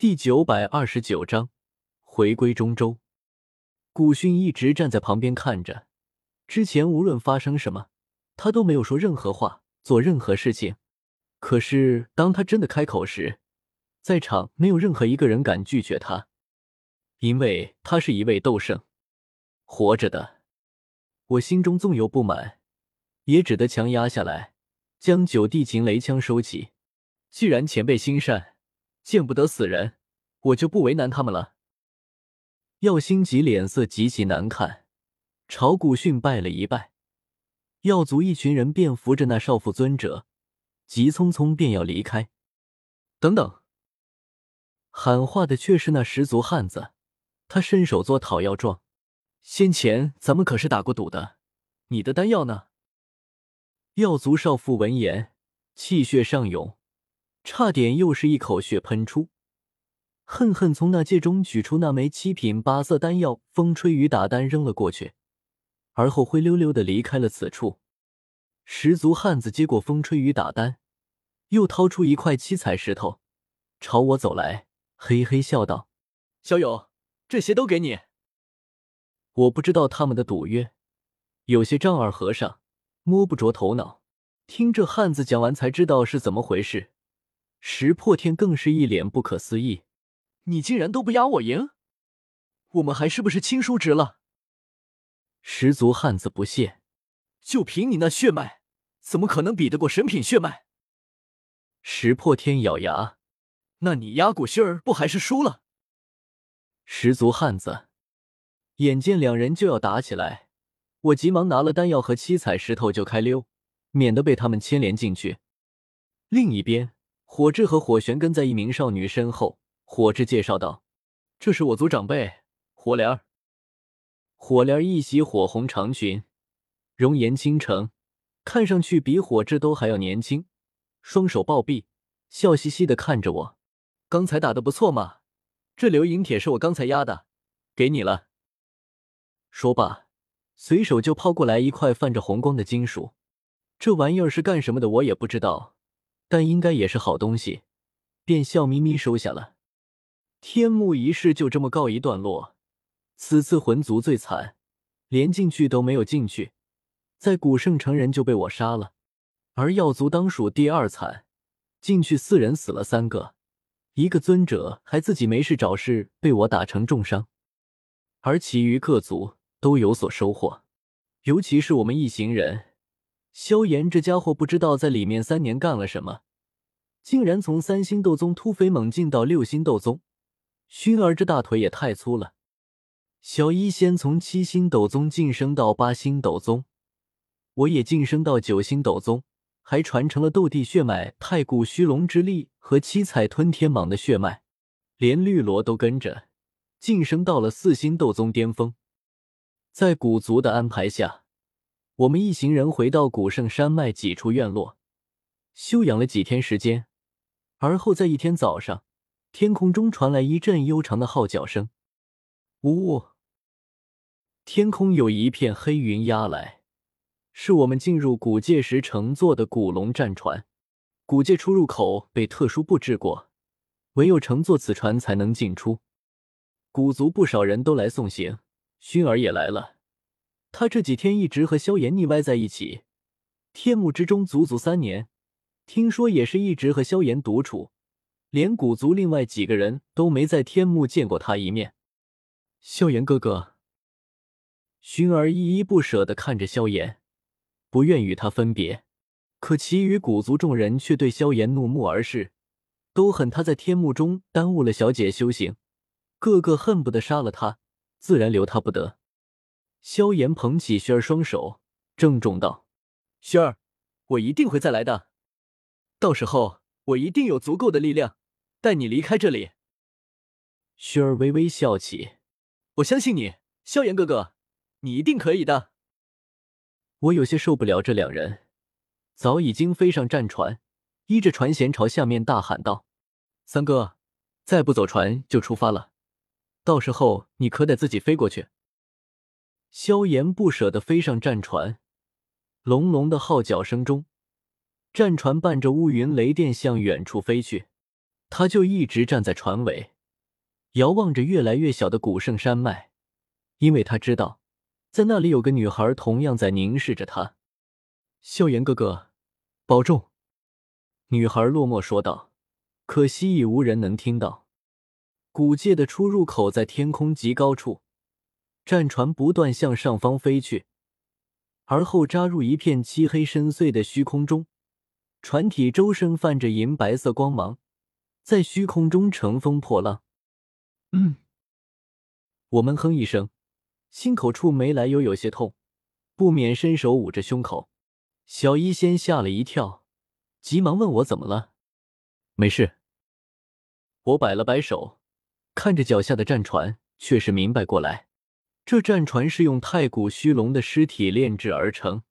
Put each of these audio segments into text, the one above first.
第九百二十九章回归中州。古训一直站在旁边看着，之前无论发生什么，他都没有说任何话，做任何事情。可是当他真的开口时，在场没有任何一个人敢拒绝他，因为他是一位斗圣，活着的。我心中纵有不满，也只得强压下来，将九地擒雷枪收起。既然前辈心善，见不得死人，我就不为难他们了。耀星吉脸色极其难看，朝古训拜了一拜。耀族一群人便扶着那少妇尊者，急匆匆便要离开。等等！喊话的却是那十足汉子，他伸手做讨要状。先前咱们可是打过赌的，你的丹药呢？耀族少妇闻言，气血上涌。差点又是一口血喷出，恨恨从那戒中取出那枚七品八色丹药，风吹雨打丹扔了过去，而后灰溜溜的离开了此处。十足汉子接过风吹雨打丹，又掏出一块七彩石头，朝我走来，嘿嘿笑道：“小友，这些都给你。”我不知道他们的赌约，有些丈二和尚摸不着头脑。听这汉子讲完，才知道是怎么回事。石破天更是一脸不可思议：“你竟然都不压我赢，我们还是不是亲叔侄了？”十足汉子不屑：“就凭你那血脉，怎么可能比得过神品血脉？”石破天咬牙：“那你压古熏儿不还是输了？”十足汉子眼见两人就要打起来，我急忙拿了丹药和七彩石头就开溜，免得被他们牵连进去。另一边。火智和火玄跟在一名少女身后。火智介绍道：“这是我族长辈火莲儿。”火莲儿一袭火红长裙，容颜倾城，看上去比火智都还要年轻。双手抱臂，笑嘻嘻的看着我：“刚才打的不错嘛，这流银铁是我刚才压的，给你了。”说罢，随手就抛过来一块泛着红光的金属。这玩意儿是干什么的，我也不知道。但应该也是好东西，便笑眯眯收下了。天幕仪式就这么告一段落。此次魂族最惨，连进去都没有进去，在古圣城人就被我杀了。而耀族当属第二惨，进去四人死了三个，一个尊者还自己没事找事被我打成重伤。而其余各族都有所收获，尤其是我们一行人。萧炎这家伙不知道在里面三年干了什么，竟然从三星斗宗突飞猛进到六星斗宗。薰儿这大腿也太粗了。小医仙从七星斗宗晋升到八星斗宗，我也晋升到九星斗宗，还传承了斗帝血脉、太古虚龙之力和七彩吞天蟒的血脉，连绿萝都跟着晋升到了四星斗宗巅峰。在古族的安排下。我们一行人回到古圣山脉几处院落，休养了几天时间。而后在一天早上，天空中传来一阵悠长的号角声。呜呜！天空有一片黑云压来，是我们进入古界时乘坐的古龙战船。古界出入口被特殊布置过，唯有乘坐此船才能进出。古族不少人都来送行，薰儿也来了。他这几天一直和萧炎腻歪在一起，天幕之中足足三年，听说也是一直和萧炎独处，连古族另外几个人都没在天幕见过他一面。萧炎哥哥，薰儿依依不舍的看着萧炎，不愿与他分别，可其余古族众人却对萧炎怒目而视，都恨他在天幕中耽误了小姐修行，个个恨不得杀了他，自然留他不得。萧炎捧起薰儿双手，郑重道：“薰儿，我一定会再来的。到时候，我一定有足够的力量带你离开这里。”薰儿微微笑起：“我相信你，萧炎哥哥，你一定可以的。”我有些受不了这两人，早已经飞上战船，依着船舷朝下面大喊道：“三哥，再不走船就出发了，到时候你可得自己飞过去。”萧炎不舍地飞上战船，隆隆的号角声中，战船伴着乌云雷电向远处飞去。他就一直站在船尾，遥望着越来越小的古圣山脉，因为他知道，在那里有个女孩同样在凝视着他。萧炎哥哥，保重。女孩落寞说道。可惜已无人能听到。古界的出入口在天空极高处，战船不断向上方飞去，而后扎入一片漆黑深邃的虚空中。船体周身泛着银白色光芒，在虚空中乘风破浪。嗯，我闷哼一声，心口处没来由有些痛，不免伸手捂着胸口。小医仙吓了一跳，急忙问我怎么了。没事。我摆了摆手，看着脚下的战船，却是明白过来，这战船是用太古虚龙的尸体炼制而成。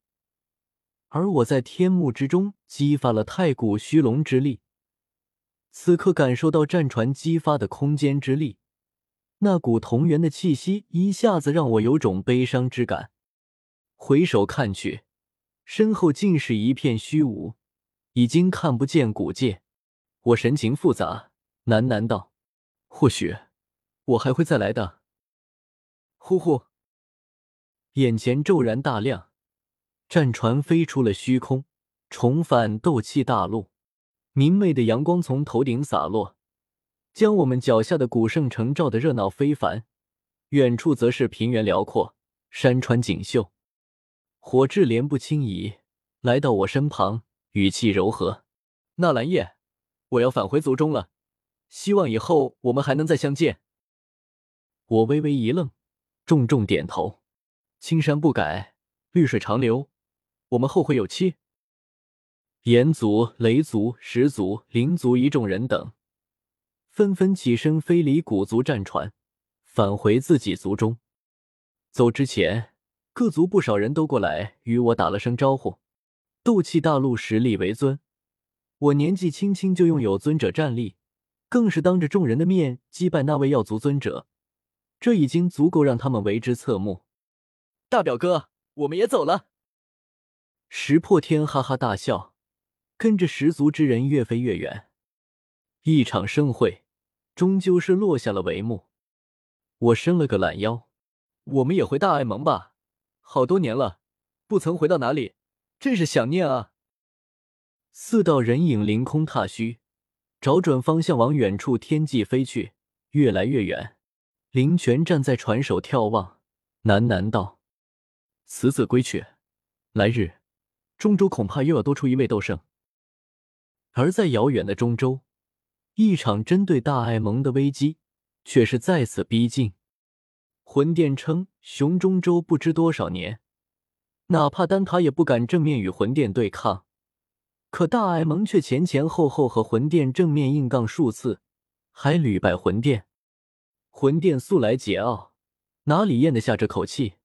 而我在天幕之中激发了太古虚龙之力，此刻感受到战船激发的空间之力，那股同源的气息一下子让我有种悲伤之感。回首看去，身后竟是一片虚无，已经看不见古界。我神情复杂，喃喃道：“或许我还会再来的。”呼呼，眼前骤然大亮。战船飞出了虚空，重返斗气大陆。明媚的阳光从头顶洒落，将我们脚下的古圣城照得热闹非凡。远处则是平原辽阔，山川锦绣。火炙莲步轻移来到我身旁，语气柔和：“纳兰叶，我要返回族中了，希望以后我们还能再相见。”我微微一愣，重重点头：“青山不改，绿水长流。”我们后会有期。炎族、雷族、石族、灵族一众人等纷纷起身，飞离古族战船，返回自己族中。走之前，各族不少人都过来与我打了声招呼。斗气大陆实力为尊，我年纪轻轻就拥有尊者战力，更是当着众人的面击败那位药族尊者，这已经足够让他们为之侧目。大表哥，我们也走了。石破天哈哈大笑，跟着十族之人越飞越远。一场盛会终究是落下了帷幕。我伸了个懒腰，我们也回大爱盟吧。好多年了，不曾回到哪里，真是想念啊！四道人影凌空踏虚，找准方向往远处天际飞去，越来越远。林泉站在船首眺望，喃喃道：“此子归去，来日。”中州恐怕又要多出一位斗圣，而在遥远的中州，一场针对大爱盟的危机却是再次逼近。魂殿称雄中州不知多少年，哪怕丹塔也不敢正面与魂殿对抗，可大爱盟却前前后后和魂殿正面硬杠数次，还屡败魂殿。魂殿素来桀骜，哪里咽得下这口气？